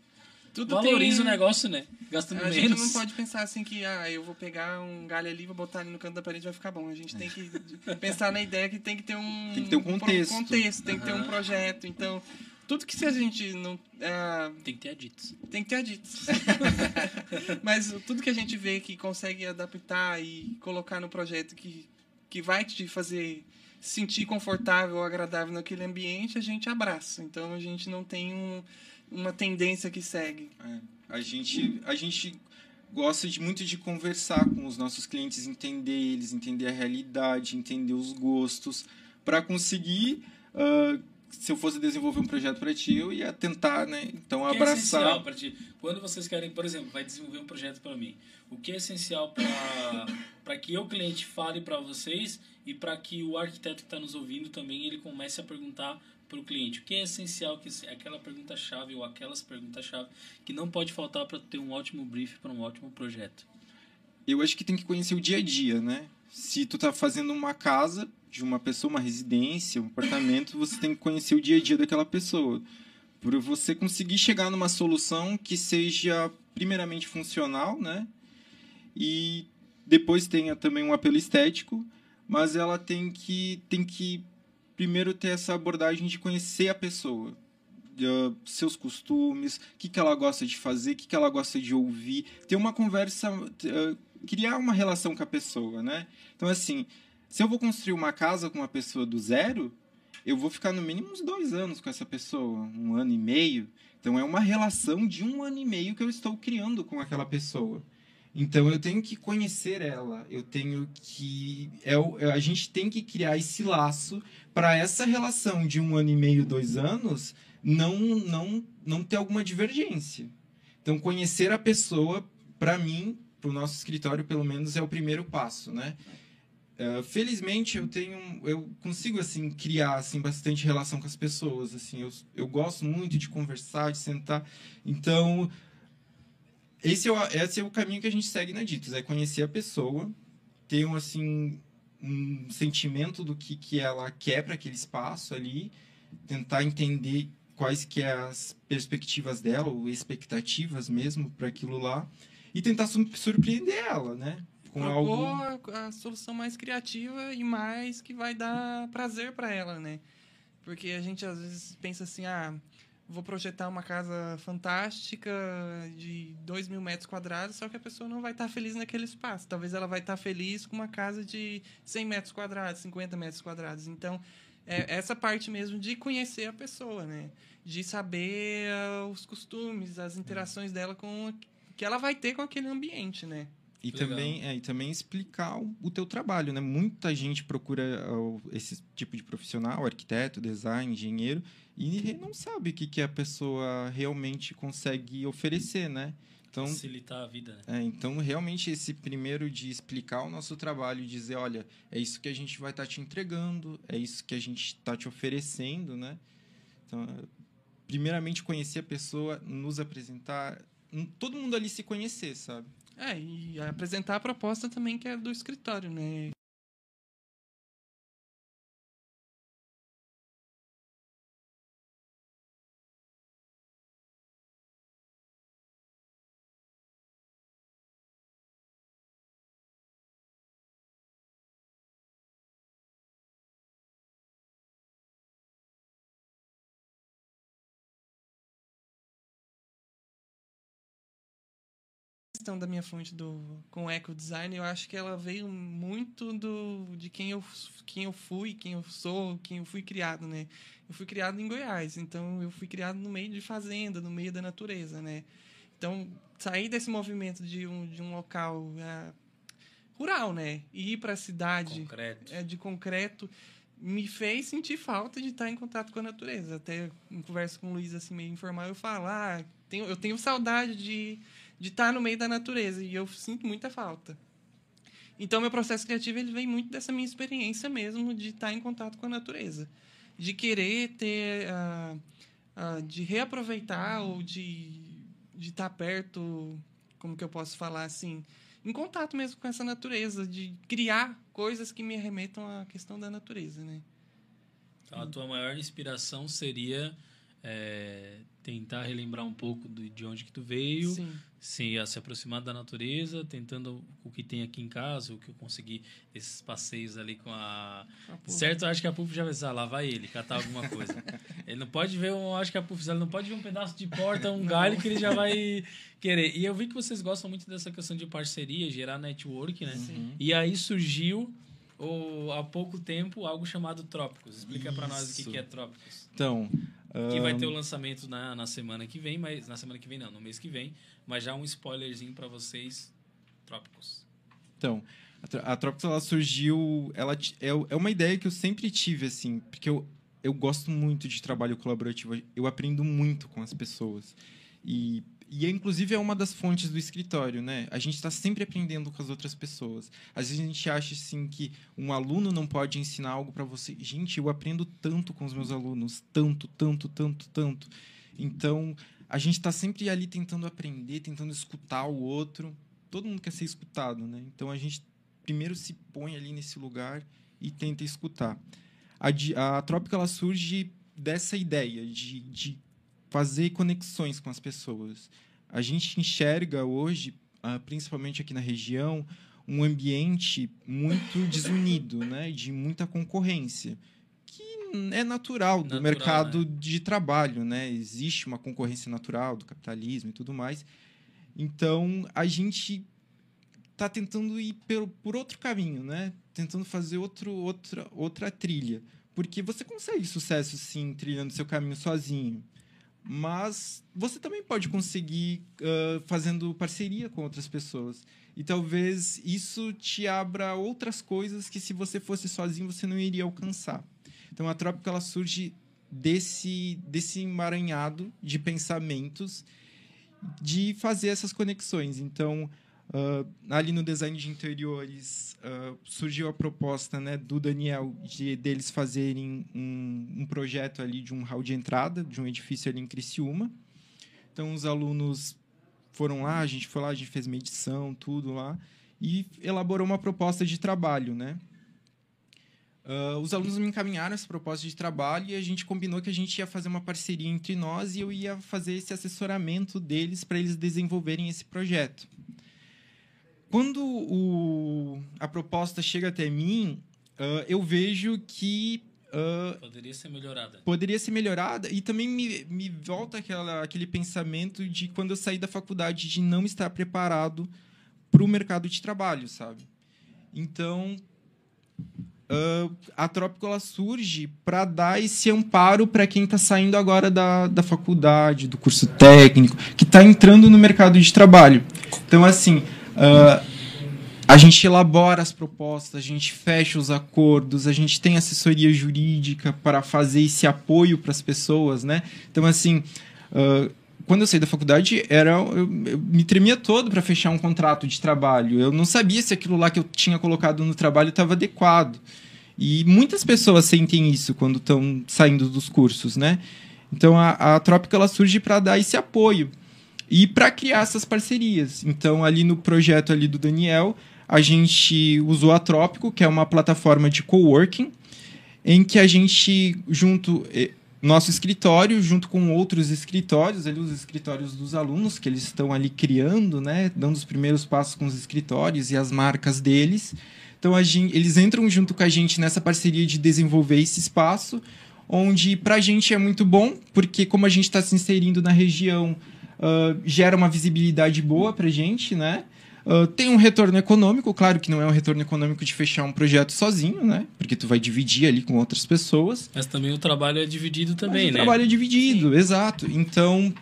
Speaker 4: Tudo
Speaker 2: Valoriza
Speaker 4: tem-
Speaker 2: o negócio, né? Gastando
Speaker 4: A
Speaker 2: menos.
Speaker 4: gente não pode pensar assim que ah, eu vou pegar um galho ali, vou botar ali no canto da parede vai ficar bom. A gente tem que pensar na ideia que tem que ter um
Speaker 3: Tem que ter um contexto.
Speaker 4: contexto, tem que ter um projeto. Então, tudo que se a gente não ah,
Speaker 2: Tem que ter aditos.
Speaker 4: tem que ter aditos. Mas tudo que a gente vê que consegue adaptar e colocar no projeto que que vai te fazer sentir confortável ou agradável naquele ambiente, a gente abraça. Então a gente não tem um, uma tendência que segue.
Speaker 3: É, a gente a gente gosta de muito de conversar com os nossos clientes, entender eles, entender a realidade, entender os gostos, para conseguir ah, se eu fosse desenvolver um projeto para ti, eu ia tentar, né? Então
Speaker 2: O que é essencial
Speaker 3: abraçar.
Speaker 2: para ti? Quando vocês querem, por exemplo, vai desenvolver um projeto para mim, o que é essencial para que o cliente fale para vocês e para que o arquiteto que está nos ouvindo também ele comece a perguntar para o cliente o que é essencial que aquela pergunta chave ou aquelas perguntas chave que não pode faltar para ter um ótimo brief para um ótimo projeto.
Speaker 3: eu acho que tem que conhecer o dia a dia, né? Se tu tá fazendo uma casa de uma pessoa, uma residência, um apartamento, você tem que conhecer o dia a dia daquela pessoa. Para você conseguir chegar numa solução que seja primeiramente funcional, né? E depois tenha também um apelo estético, mas ela tem que tem que primeiro ter essa abordagem de conhecer a pessoa, ah, seus costumes, o que, que ela gosta de fazer, o que, que ela gosta de ouvir, ter uma conversa, ah, criar uma relação com a pessoa, né? Então, assim, se eu vou construir uma casa com uma pessoa do zero, eu vou ficar no mínimo uns dois anos com essa pessoa, um ano e meio. Então, é uma relação de um ano e meio que eu estou criando com aquela pessoa. Então, eu tenho que conhecer ela, eu tenho que. É, o- a gente tem que criar esse laço para essa relação de um ano e meio, dois anos, não, não, não ter alguma divergência. Então, conhecer a pessoa, para mim, para o nosso escritório, pelo menos, é o primeiro passo, né? Eh, felizmente, eu tenho, eu consigo assim criar assim bastante relação com as pessoas, assim, eu, eu gosto muito de conversar, de sentar. Então, esse é, o, esse é o caminho que a gente segue na Ditos, é conhecer a pessoa, ter um assim um sentimento do que que ela quer para aquele espaço ali, tentar entender quais que é as perspectivas dela ou expectativas mesmo para aquilo lá e tentar su- surpreender ela, né? Com
Speaker 4: propor
Speaker 3: algo.
Speaker 4: a, a solução mais criativa e mais que vai dar prazer para ela, né? Porque a gente às vezes pensa assim, ah, vou projetar uma casa fantástica de 2 mil metros quadrados, só que a pessoa não vai estar feliz naquele espaço. Talvez ela vai estar feliz com uma casa de 100 metros quadrados, 50 metros quadrados. Então, é essa parte mesmo de conhecer a pessoa, né? De saber ah, os costumes, as interações dela com que ela vai ter com aquele ambiente, né?
Speaker 3: E
Speaker 2: Legal.
Speaker 3: também, é, e também explicar o, o teu trabalho, né? Muita gente procura ó, esse tipo de profissional, arquiteto, design, engenheiro, e não sabe o que, que a pessoa realmente consegue oferecer, né? Então,
Speaker 2: Facilitar a vida, né?
Speaker 3: é, então, realmente, esse primeiro de explicar o nosso trabalho, dizer, olha, é isso que a gente vai estar te entregando, é isso que a gente está te oferecendo, né? Então, primeiramente, conhecer a pessoa, nos apresentar, todo mundo ali se conhecer, sabe?
Speaker 4: É, e apresentar a proposta também que é do escritório, né? Questão da minha fonte do com eco design, eu acho que ela veio muito do de quem eu quem eu fui, quem eu sou, quem eu fui criado, né? Eu fui criado em Goiás, então eu fui criado no meio de fazenda, no meio da natureza, né? Então, sair desse movimento de um de um local é, rural, né? E ir para a cidade
Speaker 2: Concreto.
Speaker 4: é, de concreto me fez sentir falta de estar em contato com a natureza. Até em conversa com o Luiz, assim, meio informal, eu falo, ah, tenho, eu tenho saudade de, de estar no meio da natureza e eu sinto muita falta. Então, meu processo criativo ele vem muito dessa minha experiência mesmo de estar em contato com a natureza. De querer ter... ah, ah, de reaproveitar ou de de estar perto, como que eu posso falar assim, em contato mesmo com essa natureza, de criar coisas que me remetam à questão da natureza, né?
Speaker 2: Então, a tua maior inspiração seria é, tentar relembrar um pouco do- de onde que tu veio,
Speaker 4: Sim.
Speaker 2: se, a se aproximar da natureza, tentando o que tem aqui em casa, o que eu consegui, esses passeios ali com a...
Speaker 4: Pô.
Speaker 2: Certo, eu acho que a Puff já vai ah, lá vai ele, catar alguma coisa. ele não pode ver, um, acho que a Puff, ele não pode ver um pedaço de porta, um galho que ele já vai querer. E eu vi que vocês gostam muito dessa questão de parceria, gerar network, né?
Speaker 4: Sim.
Speaker 2: E aí surgiu, o, há pouco tempo, algo chamado Trópicos. Explica pra nós o que, que é Trópicos.
Speaker 3: Então,
Speaker 2: Que vai ter o lançamento na, na semana que vem, mas na semana que vem não, no mês que vem, mas já um spoilerzinho pra vocês, Trópicos.
Speaker 3: Então, a a Trópicos ela surgiu, ela é, é uma ideia que eu sempre tive assim, porque eu, eu gosto muito de trabalho colaborativo, eu aprendo muito com as pessoas. E e inclusive é uma das fontes do escritório, né? A gente está sempre aprendendo com as outras pessoas. Às vezes a gente acha assim que um aluno não pode ensinar algo para você. Gente, eu aprendo tanto com os meus alunos, tanto, tanto, tanto, tanto. Então, a gente está sempre ali tentando aprender, tentando escutar o outro. Todo mundo quer ser escutado, né? Então a gente primeiro se põe ali nesse lugar e tenta escutar. A, a Trópica ela surge dessa ideia de, de fazer conexões com as pessoas. A gente enxerga hoje, ah, principalmente aqui na região, um ambiente muito desunido, né? De muita concorrência, que é natural do
Speaker 2: Natural,
Speaker 3: mercado de trabalho, né? Existe uma concorrência natural do capitalismo e tudo mais. Então, a gente está tentando ir por, por outro caminho, né? Tentando fazer outro, outra, outra trilha. Porque você consegue sucesso, sim, trilhando seu caminho sozinho. Mas você também pode conseguir ah, fazendo parceria com outras pessoas. E talvez isso te abra outras coisas que, se você fosse sozinho, você não iria alcançar. Então, a Trópica ela surge desse, desse emaranhado de pensamentos de fazer essas conexões. Então, ah, ali no design de interiores, ah, surgiu a proposta né, do Daniel de deles fazerem um, um projeto ali de um hall de entrada de um edifício ali em Criciúma. Então, os alunos foram lá, a gente foi lá, a gente fez medição, tudo lá, e elaborou uma proposta de trabalho, né? ah, os alunos me encaminharam essa proposta de trabalho e a gente combinou que a gente ia fazer uma parceria entre nós e eu ia fazer esse assessoramento deles para eles desenvolverem esse projeto. Quando o- a proposta chega até mim, ah, eu vejo que ah,
Speaker 2: Poderia ser melhorada.
Speaker 3: poderia ser melhorada e também me, me volta aquela, aquele pensamento de quando eu saí da faculdade de não estar preparado para o mercado de trabalho, sabe? Então, ah, a Trópico ela surge para dar esse amparo para quem está saindo agora da, da faculdade, do curso técnico, que está entrando no mercado de trabalho. Então, assim, ah, a gente elabora as propostas, a gente fecha os acordos, a gente tem assessoria jurídica para fazer esse apoio para as pessoas, né? Então, assim, ah, quando eu saí da faculdade, era, eu, eu me tremia todo para fechar um contrato de trabalho. Eu não sabia se aquilo lá que eu tinha colocado no trabalho estava adequado. E muitas pessoas sentem isso quando estão saindo dos cursos, né? Então, a, a Trópica ela surge para dar esse apoio e para criar essas parcerias. Então, ali no projeto ali do Daniel, a gente usou a Trópico, que é uma plataforma de coworking, em que a gente, junto, nosso escritório, junto com outros escritórios, ali os escritórios dos alunos, que eles estão ali criando, né, dando os primeiros passos com os escritórios e as marcas deles. Então, gente, eles entram junto com a gente nessa parceria de desenvolver esse espaço, onde para a gente é muito bom, porque como a gente está se inserindo na região, ah, gera uma visibilidade boa para a gente, né? Ah, tem um retorno econômico, claro que não é um retorno econômico de fechar um projeto sozinho, né? Porque tu vai dividir ali com outras pessoas.
Speaker 2: Mas também o trabalho é dividido também, né?
Speaker 3: O trabalho é dividido, exato. Então,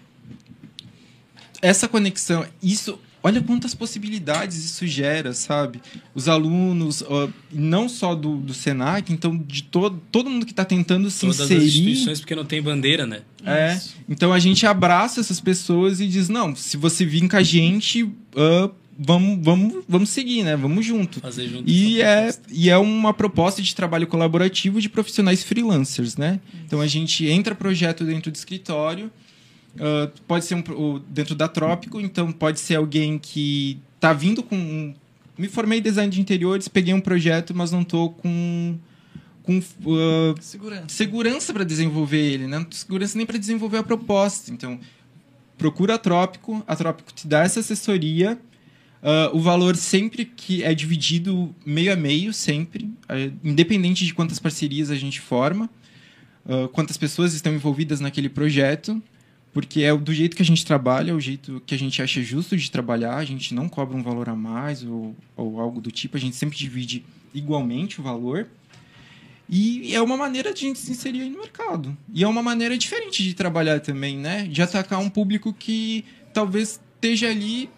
Speaker 3: essa conexão, isso. Olha quantas possibilidades isso gera, sabe? Os alunos, ó, não só do, do Senac, então de todo, todo mundo que está tentando se
Speaker 2: Todas as
Speaker 3: inserir.
Speaker 2: instituições, porque não tem bandeira, né?
Speaker 3: É. Então a gente abraça essas pessoas e diz: não, se você vir com a gente, ah, vamos, vamos, vamos seguir, né? Vamos junto.
Speaker 2: Fazer junto
Speaker 3: E é, e é uma proposta de trabalho colaborativo de profissionais freelancers, né? Então a gente entra projeto dentro do escritório, ah, pode ser um, dentro da Trópico, então pode ser alguém que tá vindo com. um- me formei em design de interiores, peguei um projeto, mas não tô com. com ah,
Speaker 4: Segurança.
Speaker 3: segurança para desenvolver ele, né? Segurança nem para desenvolver a proposta. Então, procura a Trópico, a Trópico te dá essa assessoria. Ah, o valor sempre que é dividido meio a meio, sempre, eh, independente de quantas parcerias a gente forma, quantas pessoas estão envolvidas naquele projeto, porque é o- do jeito que a gente trabalha, é o jeito que a gente acha justo de trabalhar, a gente não cobra um valor a mais ou, ou algo do tipo, a gente sempre divide igualmente o valor. E é uma maneira de a gente se inserir aí no mercado. E é uma maneira diferente de trabalhar também, né? De atacar um público que talvez esteja ali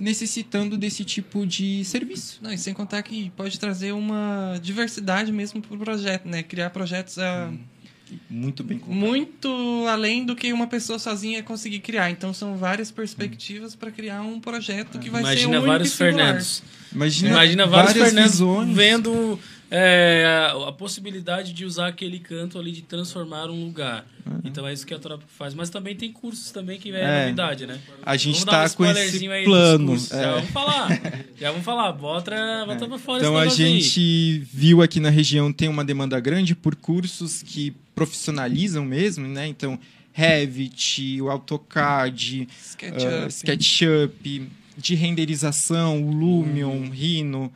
Speaker 3: necessitando desse tipo de serviço.
Speaker 4: Não, e sem contar que pode trazer uma diversidade mesmo pro projeto, né? Criar projetos ah,
Speaker 3: Muito bem colocado.
Speaker 4: muito além do que uma pessoa sozinha conseguir criar. Então são várias perspectivas para criar um projeto que vai ser
Speaker 2: Imagina
Speaker 4: único
Speaker 2: vários. Fernandos.
Speaker 3: Imagina,
Speaker 2: Imagina vários
Speaker 3: várias
Speaker 2: Fernandos
Speaker 3: visões.
Speaker 2: vendo é, a, a possibilidade de usar aquele canto ali de transformar um lugar. Então é isso que a Trópico faz. Mas também tem cursos também que é,
Speaker 3: É.
Speaker 2: novidade, né?
Speaker 3: A gente
Speaker 2: Vamos dar um
Speaker 3: tá com esse
Speaker 2: spoilerzinho aí dos
Speaker 3: plano. é.
Speaker 2: Já vamos falar. Já vamos falar. Bota, bota pra fora
Speaker 3: Então
Speaker 2: esse
Speaker 3: a
Speaker 2: negócio aí.
Speaker 3: gente viu aqui na região tem uma demanda grande por cursos que profissionalizam mesmo, né? Então Revit, o AutoCAD,
Speaker 4: SketchUp.
Speaker 3: ah, SketchUp, de renderização, o Lumion, Rhino,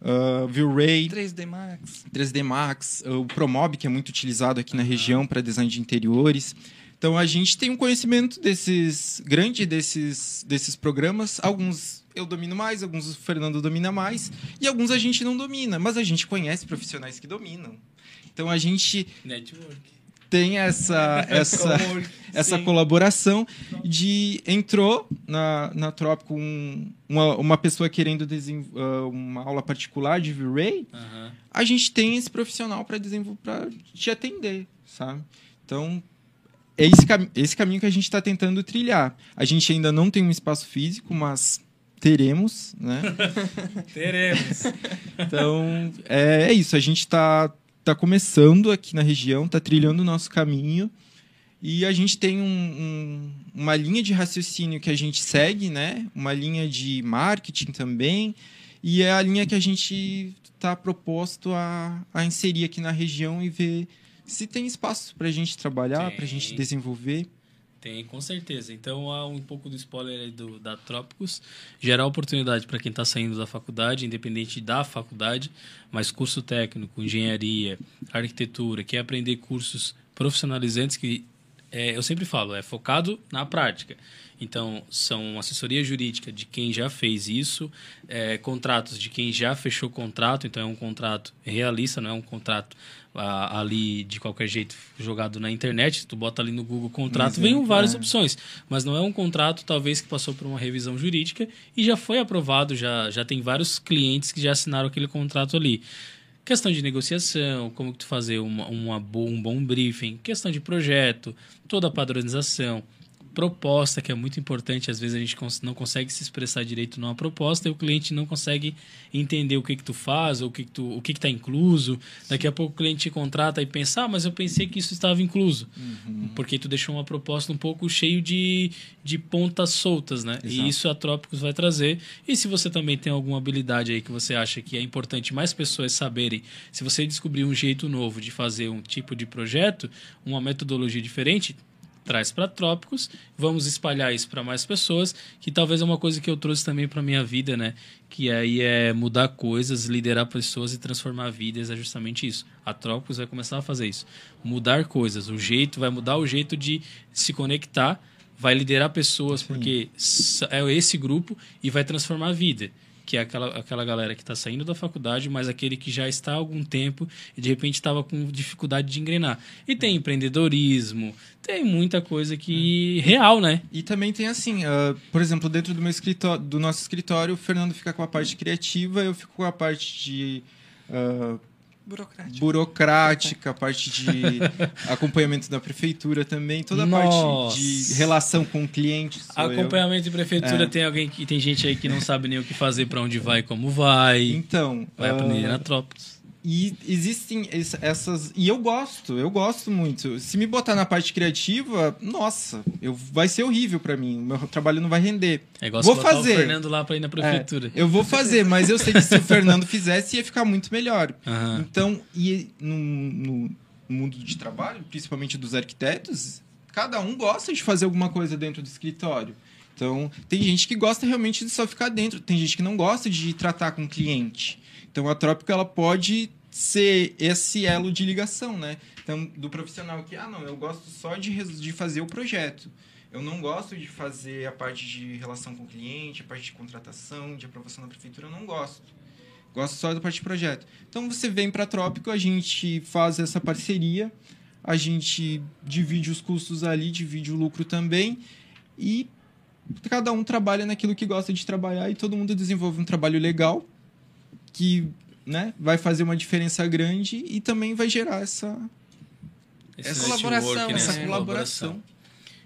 Speaker 3: uh, V-Ray.
Speaker 4: 3D Max.
Speaker 3: 3D Max, o Promob, que é muito utilizado aqui na região para design de interiores. Então a gente tem um conhecimento desses grande desses desses programas. Alguns eu domino mais, alguns o Fernando domina mais e alguns a gente não domina, mas a gente conhece profissionais que dominam. Então a gente
Speaker 2: Network.
Speaker 3: tem essa essa essa
Speaker 2: Sim.
Speaker 3: colaboração de entrou na, na Trópico um, uma, uma pessoa querendo ah, uma aula particular de V-Ray, a gente tem esse profissional para desenvolver para te atender, sabe? Então é esse, cami esse caminho que a gente está tentando trilhar. A gente ainda não tem um espaço físico, mas teremos, né?
Speaker 2: Teremos.
Speaker 3: Então é, é isso. A gente está tá começando aqui na região, está trilhando o nosso caminho e a gente tem um- um- uma linha de raciocínio que a gente segue, né? Uma linha de marketing também E é a linha que a gente está proposto a, a inserir aqui na região e ver se tem espaço para a gente trabalhar, para a gente desenvolver.
Speaker 2: Tem, com certeza. Então, há um pouco do spoiler aí do, da Trópicos. Gerar oportunidade para quem está saindo da faculdade, independente da faculdade, mas curso técnico, engenharia, arquitetura, quer aprender cursos profissionalizantes que é, eu sempre falo, é focado na prática. Então, são assessoria jurídica de quem já fez isso, é, contratos de quem já fechou contrato, então é um contrato realista, não é um contrato ah, ali de qualquer jeito jogado na internet. Tu bota ali no Google contrato, vem
Speaker 3: exemplo,
Speaker 2: várias
Speaker 3: é.
Speaker 2: opções, mas não é um contrato talvez que passou por uma revisão jurídica e já foi aprovado, já, já tem vários clientes que já assinaram aquele contrato ali. Questão de negociação, como tu fazer uma, uma um bom briefing, questão de projeto, toda a padronização, proposta, que é muito importante, às vezes a gente não consegue se expressar direito numa proposta e o cliente não consegue entender o que que tu faz, ou o que que tu, o que tá incluso. Daqui a pouco o cliente te contrata e pensa, ah, mas eu pensei que isso estava incluso. Porque tu deixou uma proposta um pouco cheio de, de pontas soltas, né? E
Speaker 3: Exato.
Speaker 2: isso a Trópicos vai trazer. E se você também tem alguma habilidade aí que você acha que é importante mais pessoas saberem, se você descobrir um jeito novo de fazer um tipo de projeto, uma metodologia diferente, traz para Trópicos, vamos espalhar isso para mais pessoas, que talvez é uma coisa que eu trouxe também para minha vida, né? Que aí é mudar coisas, liderar pessoas e transformar vidas, é justamente isso. A Trópicos vai começar a fazer isso, mudar coisas, o jeito vai mudar o jeito de se conectar, vai liderar pessoas porque s- é esse grupo e vai transformar a vida. Que é aquela, aquela galera que está saindo da faculdade, mas aquele que já está há algum tempo e de repente estava com dificuldade de engrenar. E tem empreendedorismo, tem muita coisa que. real, né?
Speaker 3: E também tem assim, ah, por exemplo, dentro do meu escritório, do nosso escritório, o Fernando fica com a parte criativa, eu fico com a parte de ah,
Speaker 4: Burocrático.
Speaker 3: burocrática, a parte de acompanhamento da prefeitura também, toda a parte de relação com o cliente. sou eu.
Speaker 2: Acompanhamento de prefeitura
Speaker 3: É.
Speaker 2: tem alguém que tem gente aí que não sabe nem o que fazer, para onde vai, como vai.
Speaker 3: Então,
Speaker 2: Vai aprender na Trópicos.
Speaker 3: E existem es- essas. E eu gosto, eu gosto muito. Se me botar na parte criativa, nossa, eu, vai ser horrível pra mim. O meu trabalho não vai render.
Speaker 2: É igual
Speaker 3: Vou fazer.
Speaker 2: o Fernando lá para ir na prefeitura.
Speaker 3: É, eu vou fazer, mas eu sei que se o Fernando fizesse, ia ficar muito melhor.
Speaker 2: Aham.
Speaker 3: Então, e no, no mundo de trabalho, principalmente dos arquitetos, cada um gosta de fazer alguma coisa dentro do escritório. Então, tem gente que gosta realmente de só ficar dentro, tem gente que não gosta de tratar com o cliente. Então, a Trópico ela pode ser esse elo de ligação, né? Então, do profissional que, ah, não, eu gosto só de, de fazer o projeto. Eu não gosto de fazer a parte de relação com o cliente, a parte de contratação, de aprovação da prefeitura, eu não gosto. Gosto só da parte de projeto. Então você vem para Trópico, a gente faz essa parceria, a gente divide os custos ali, divide o lucro também e cada um trabalha naquilo que gosta de trabalhar e todo mundo desenvolve um trabalho legal que né, vai fazer uma diferença grande e também vai gerar essa,
Speaker 2: Esse
Speaker 3: essa
Speaker 4: colaboração,
Speaker 2: network, né?
Speaker 3: essa
Speaker 4: né?
Speaker 3: colaboração.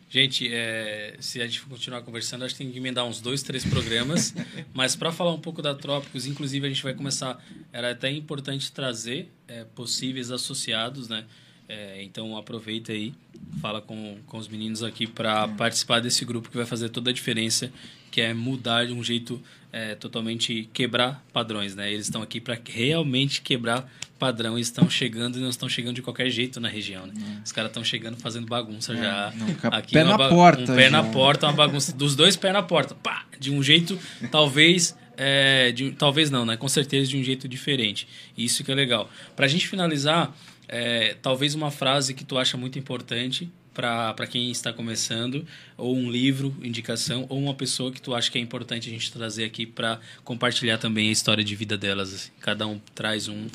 Speaker 2: Gente, é, se a gente continuar conversando, acho que tem que emendar uns dois, três programas. mas para falar um pouco da Trópicos, inclusive a gente vai começar. Era até importante trazer é, possíveis associados, né? É, então aproveita aí, fala com, com os meninos aqui para participar desse grupo que vai fazer toda a diferença, que é mudar de um jeito é, totalmente quebrar padrões, né? Eles estão aqui para realmente quebrar padrão e estão chegando e não estão chegando de qualquer jeito na região, né? Os caras estão chegando fazendo bagunça já.
Speaker 3: não,
Speaker 2: Aqui
Speaker 3: pé
Speaker 2: uma
Speaker 3: na porta
Speaker 2: Um pé
Speaker 3: já.
Speaker 2: na porta, uma bagunça. Dos dois pés na porta. Pá! De um jeito, talvez. é, de, talvez não, né? Com certeza de um jeito diferente. Isso que é legal. Pra gente finalizar, é, talvez uma frase que tu acha muito importante para quem está começando, ou um livro, indicação, ou uma pessoa que tu acha que é importante a gente trazer aqui para compartilhar também a história de vida delas. assim. Cada um traz um,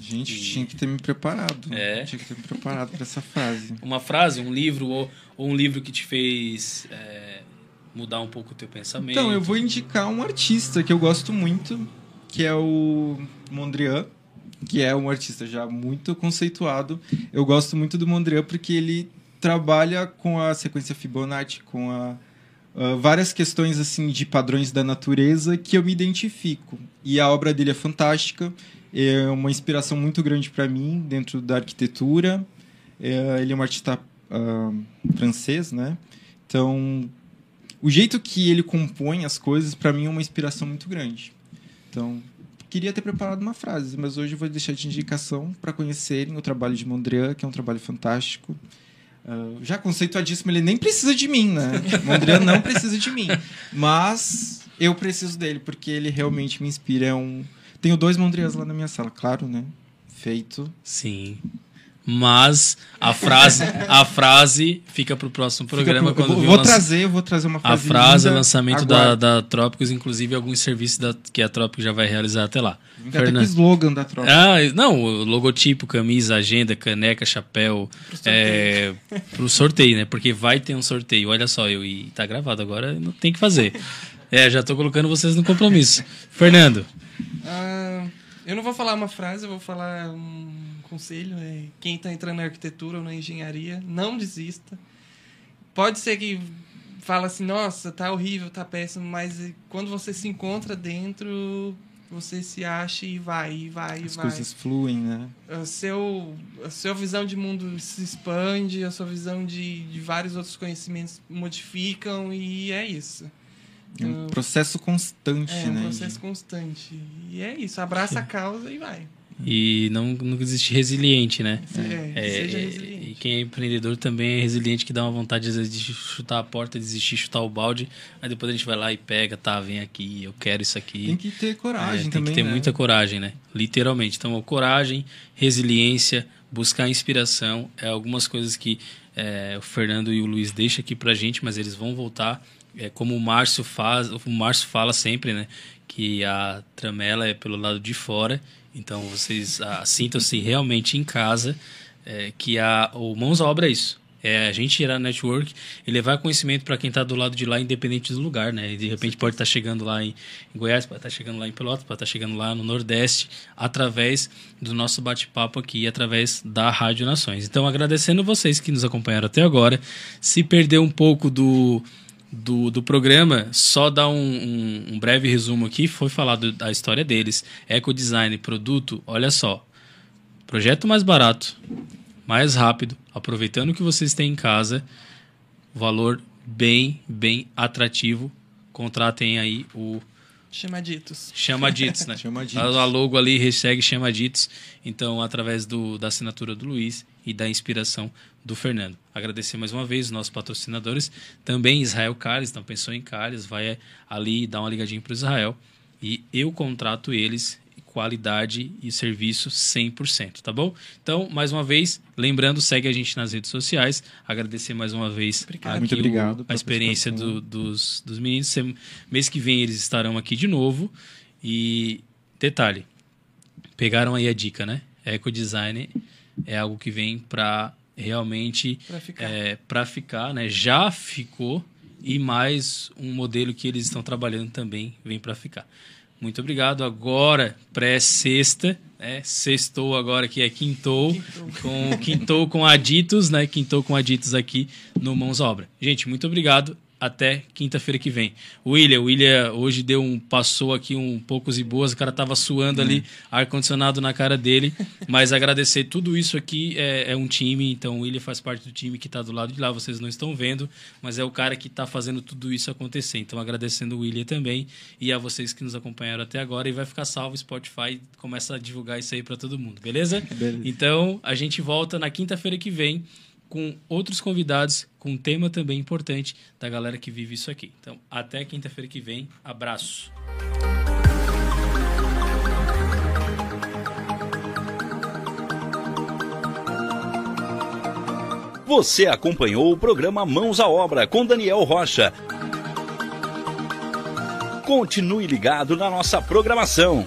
Speaker 3: Gente,
Speaker 2: E-
Speaker 3: tinha que ter me preparado.
Speaker 2: É.
Speaker 3: Tinha que ter me preparado para essa frase.
Speaker 2: uma frase, um livro, ou, ou um livro que te fez é, mudar um pouco o teu pensamento.
Speaker 3: Então, eu vou indicar um artista que eu gosto muito, que é o Mondrian, que é um artista já muito conceituado. Eu gosto muito do Mondrian porque ele trabalha com a sequência Fibonacci, com a, ah, várias questões assim de padrões da natureza que eu me identifico. E a obra dele é fantástica, é uma inspiração muito grande para mim dentro da arquitetura. É, ele é um artista ah, francês, né? Então, o jeito que ele compõe as coisas, para mim, é uma inspiração muito grande. Então, queria ter preparado uma frase, mas hoje eu vou deixar de indicação para conhecerem o trabalho de Mondrian, que é um trabalho fantástico. Uh, já conceituadíssimo, ele nem precisa de mim, né? Mondrian não precisa de mim. Mas eu preciso dele, porque ele realmente me inspira. É um... Tenho dois Mondrians lá na minha sala, claro, né? Feito.
Speaker 2: Sim. Mas a frase, a frase fica pro próximo programa.
Speaker 3: Pro-
Speaker 2: quando
Speaker 3: eu vou,
Speaker 2: o
Speaker 3: vou
Speaker 2: lança-
Speaker 3: trazer, eu vou trazer uma
Speaker 2: A
Speaker 3: frase.
Speaker 2: frase,
Speaker 3: linda.
Speaker 2: lançamento da,
Speaker 3: Aguarde.
Speaker 2: da Trópicos, inclusive alguns serviços da, que a Trópicos já vai realizar até lá.
Speaker 3: Até o
Speaker 2: Fernando.
Speaker 3: slogan da tropa.
Speaker 2: Ah, não, o logotipo, camisa, agenda, caneca, chapéu. É, pro sorteio, né? Porque vai ter um sorteio. Olha só, eu e tá gravado agora, não tem que fazer. É, já tô colocando vocês no compromisso. Fernando,
Speaker 4: Ah, eu não vou falar uma frase, eu vou falar um conselho. É, quem está entrando na arquitetura ou na engenharia, não desista. Pode ser que fala assim, nossa, tá horrível, tá péssimo, mas quando você se encontra dentro, você se acha e vai, e vai, e
Speaker 3: As
Speaker 4: vai.
Speaker 3: coisas fluem, né?
Speaker 4: A, seu, a sua visão de mundo se expande, a sua visão de, de vários outros conhecimentos modificam e é isso.
Speaker 3: É um processo constante,
Speaker 4: É um
Speaker 3: né?
Speaker 4: processo constante. E é isso, abraça a causa e vai.
Speaker 2: E não, não existe resiliente, né?
Speaker 4: É,
Speaker 2: É,
Speaker 4: seja
Speaker 2: é,
Speaker 4: resiliente.
Speaker 2: e quem é empreendedor também é resiliente, que dá uma vontade às vezes de chutar a porta, desistir, chutar o balde. Aí depois a gente vai lá e pega, tá, vem aqui, eu quero isso aqui.
Speaker 3: Tem que ter
Speaker 2: É,
Speaker 3: coragem
Speaker 2: tem
Speaker 3: também,
Speaker 2: que ter
Speaker 3: né?
Speaker 2: muita coragem, né? Literalmente. Então, coragem, resiliência, buscar inspiração, é algumas coisas que é, o Fernando e o Luiz deixam aqui pra gente, mas eles vão voltar. É, como o Márcio faz, o Márcio fala sempre, né? Que a tramela é pelo lado de fora. Então, vocês ah, sintam-se realmente em casa. é, que a, o Mãos à Obra é isso. É a gente gerar network e levar conhecimento para quem está do lado de lá, independente do lugar, né? De repente pode estar chegando lá em, em Goiás, pode estar chegando lá em Pelotas, pode estar chegando lá no Nordeste, através do nosso bate-papo aqui, através da Rádio Nações. Então, agradecendo vocês que nos acompanharam até agora. Se perdeu um pouco do, do, do programa, só dar um, um, um breve resumo aqui. Foi falado da história deles, ecodesign, produto, olha só. Projeto mais barato, mais rápido, aproveitando o que vocês têm em casa, valor bem, bem atrativo. Contratem aí o
Speaker 4: Chamaditos.
Speaker 2: Chamaditos, né?
Speaker 3: Chamaditos.
Speaker 2: A logo ali, hashtag Chamaditos. Então, através do, da assinatura do Luiz e da inspiração do Fernando. Agradecer mais uma vez os nossos patrocinadores. Também Israel Carles, então pensou em Carles, vai ali dar uma ligadinha para o Israel. E eu contrato eles, qualidade e serviço 100%, tá bom? Então, mais uma vez, lembrando, segue a gente nas redes sociais. Agradecer mais uma vez
Speaker 4: Obrigado.
Speaker 3: Muito
Speaker 2: o-
Speaker 3: obrigado
Speaker 2: a
Speaker 3: pela
Speaker 2: experiência do- dos, dos meninos. Sem- Mês que vem eles estarão aqui de novo. E detalhe, pegaram aí a dica, né? Eco Design é algo que vem para realmente
Speaker 4: Pra ficar.
Speaker 2: é, para ficar, né? Já ficou e mais um modelo que eles estão trabalhando também vem para ficar. Muito obrigado. Agora, pré-sexta, né? Sextou agora que é quintou, com quintou com aditos, né? Quintou com aditos aqui no Mãos à Obra. Gente, muito obrigado. Até quinta-feira que vem. William, o William hoje deu um passou aqui um poucos e boas, o cara tava suando ali, ar condicionado na cara dele, mas agradecer tudo isso aqui é, é um time, então o William faz parte do time que tá do lado de lá, vocês não estão vendo, mas é o cara que tá fazendo tudo isso acontecer. Então agradecendo o William também e a vocês que nos acompanharam até agora e vai ficar salvo o Spotify, começa a divulgar isso aí para todo mundo, beleza?
Speaker 3: Beleza.
Speaker 2: Então, a gente volta na quinta-feira que vem com outros convidados, com um tema também importante da galera que vive isso aqui. Então, até quinta-feira que vem. Abraço.
Speaker 1: Você acompanhou o programa Mãos à Obra com Daniel Rocha. Continue ligado na nossa programação.